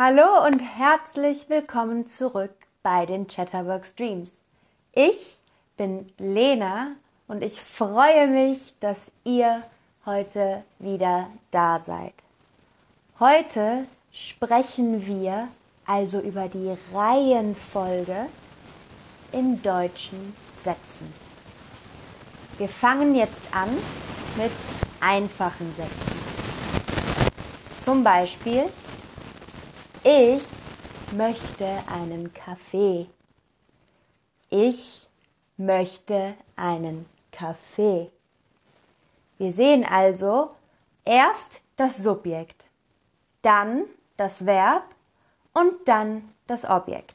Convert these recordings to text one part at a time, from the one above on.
Hallo und herzlich willkommen zurück bei den Chatterbox Dreams. Ich bin Lena und ich freue mich, dass ihr heute wieder da seid. Heute sprechen wir also über die Reihenfolge in deutschen Sätzen. Wir fangen jetzt an mit einfachen Sätzen. Zum Beispiel ich möchte einen Kaffee. Ich möchte einen Kaffee. Wir sehen also erst das Subjekt, dann das Verb und dann das Objekt.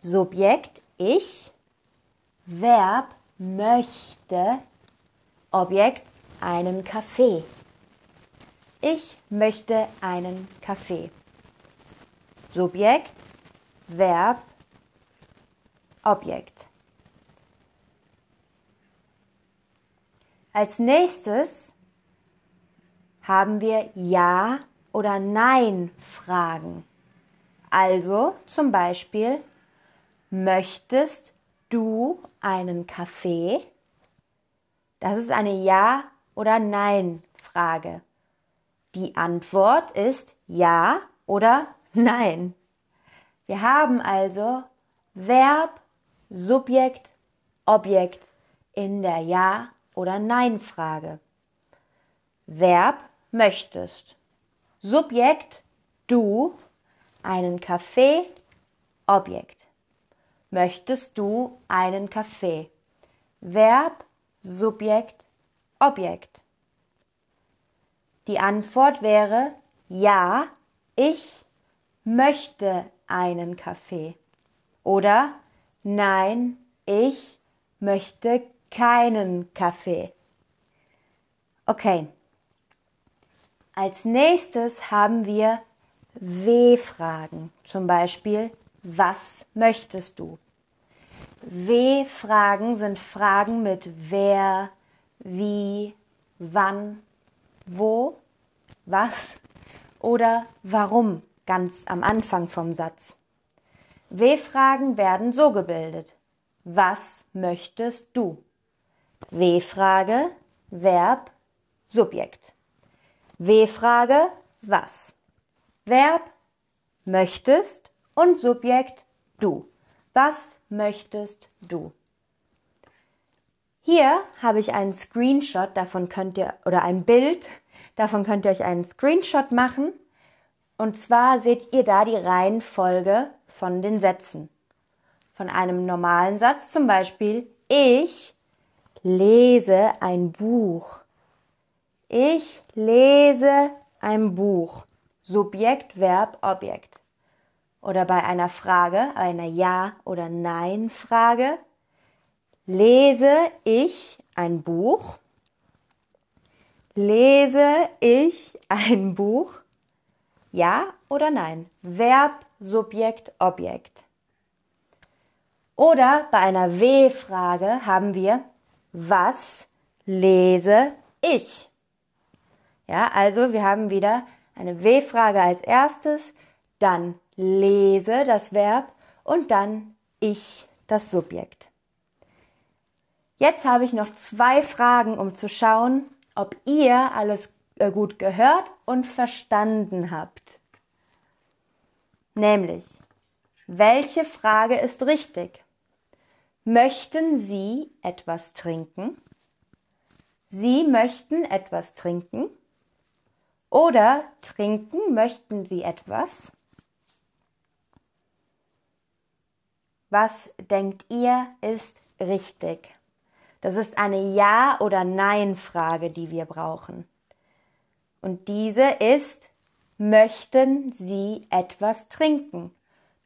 Subjekt ich, Verb möchte, Objekt einen Kaffee. Ich möchte einen Kaffee. Subjekt, Verb, Objekt. Als nächstes haben wir Ja oder Nein Fragen. Also zum Beispiel, möchtest du einen Kaffee? Das ist eine Ja oder Nein Frage. Die Antwort ist Ja oder Nein. Wir haben also Verb, Subjekt, Objekt in der Ja- oder Nein-Frage. Verb möchtest. Subjekt du einen Kaffee. Objekt. Möchtest du einen Kaffee? Verb, Subjekt, Objekt. Die Antwort wäre ja, ich möchte einen Kaffee. Oder nein, ich möchte keinen Kaffee. Okay. Als nächstes haben wir W-Fragen. Zum Beispiel, was möchtest du? W-Fragen sind Fragen mit wer, wie, wann, wo, was oder warum ganz am Anfang vom Satz. W-Fragen werden so gebildet. Was möchtest du? W-Frage, Verb, Subjekt. W-Frage, was? Verb, möchtest und Subjekt, du. Was möchtest du? Hier habe ich einen Screenshot, davon könnt ihr, oder ein Bild, davon könnt ihr euch einen Screenshot machen und zwar seht ihr da die Reihenfolge von den Sätzen. Von einem normalen Satz zum Beispiel, ich lese ein Buch. Ich lese ein Buch. Subjekt, Verb, Objekt. Oder bei einer Frage, einer Ja- oder Nein-Frage, lese ich ein Buch. Lese ich ein Buch. Ja oder nein? Verb, Subjekt, Objekt. Oder bei einer W-Frage haben wir, was lese ich? Ja, also wir haben wieder eine W-Frage als erstes, dann lese das Verb und dann ich das Subjekt. Jetzt habe ich noch zwei Fragen, um zu schauen, ob ihr alles äh, gut gehört und verstanden habt. Nämlich, welche Frage ist richtig? Möchten Sie etwas trinken? Sie möchten etwas trinken? Oder trinken möchten Sie etwas? Was denkt ihr ist richtig? Das ist eine Ja- oder Nein-Frage, die wir brauchen. Und diese ist, möchten Sie etwas trinken?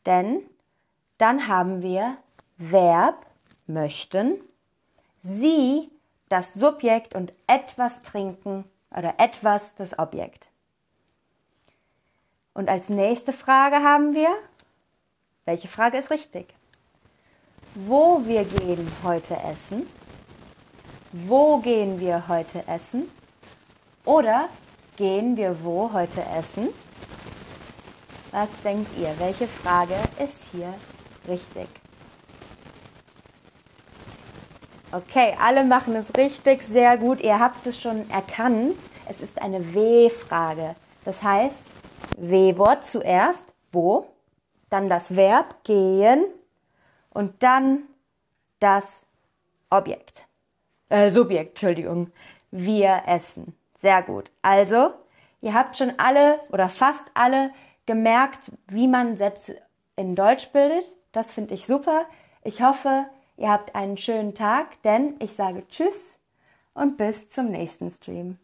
Denn dann haben wir Verb möchten, Sie das Subjekt und etwas trinken oder etwas das Objekt. Und als nächste Frage haben wir, welche Frage ist richtig? Wo wir gehen heute essen? Wo gehen wir heute essen? Oder Gehen wir wo heute essen? Was denkt ihr? Welche Frage ist hier richtig? Okay, alle machen es richtig, sehr gut. Ihr habt es schon erkannt. Es ist eine W-Frage. Das heißt, W-Wort zuerst, wo, dann das Verb gehen und dann das Objekt. Äh, Subjekt, Entschuldigung. Wir essen. Sehr gut. Also, ihr habt schon alle oder fast alle gemerkt, wie man Sätze in Deutsch bildet. Das finde ich super. Ich hoffe, Ihr habt einen schönen Tag, denn ich sage Tschüss und bis zum nächsten Stream.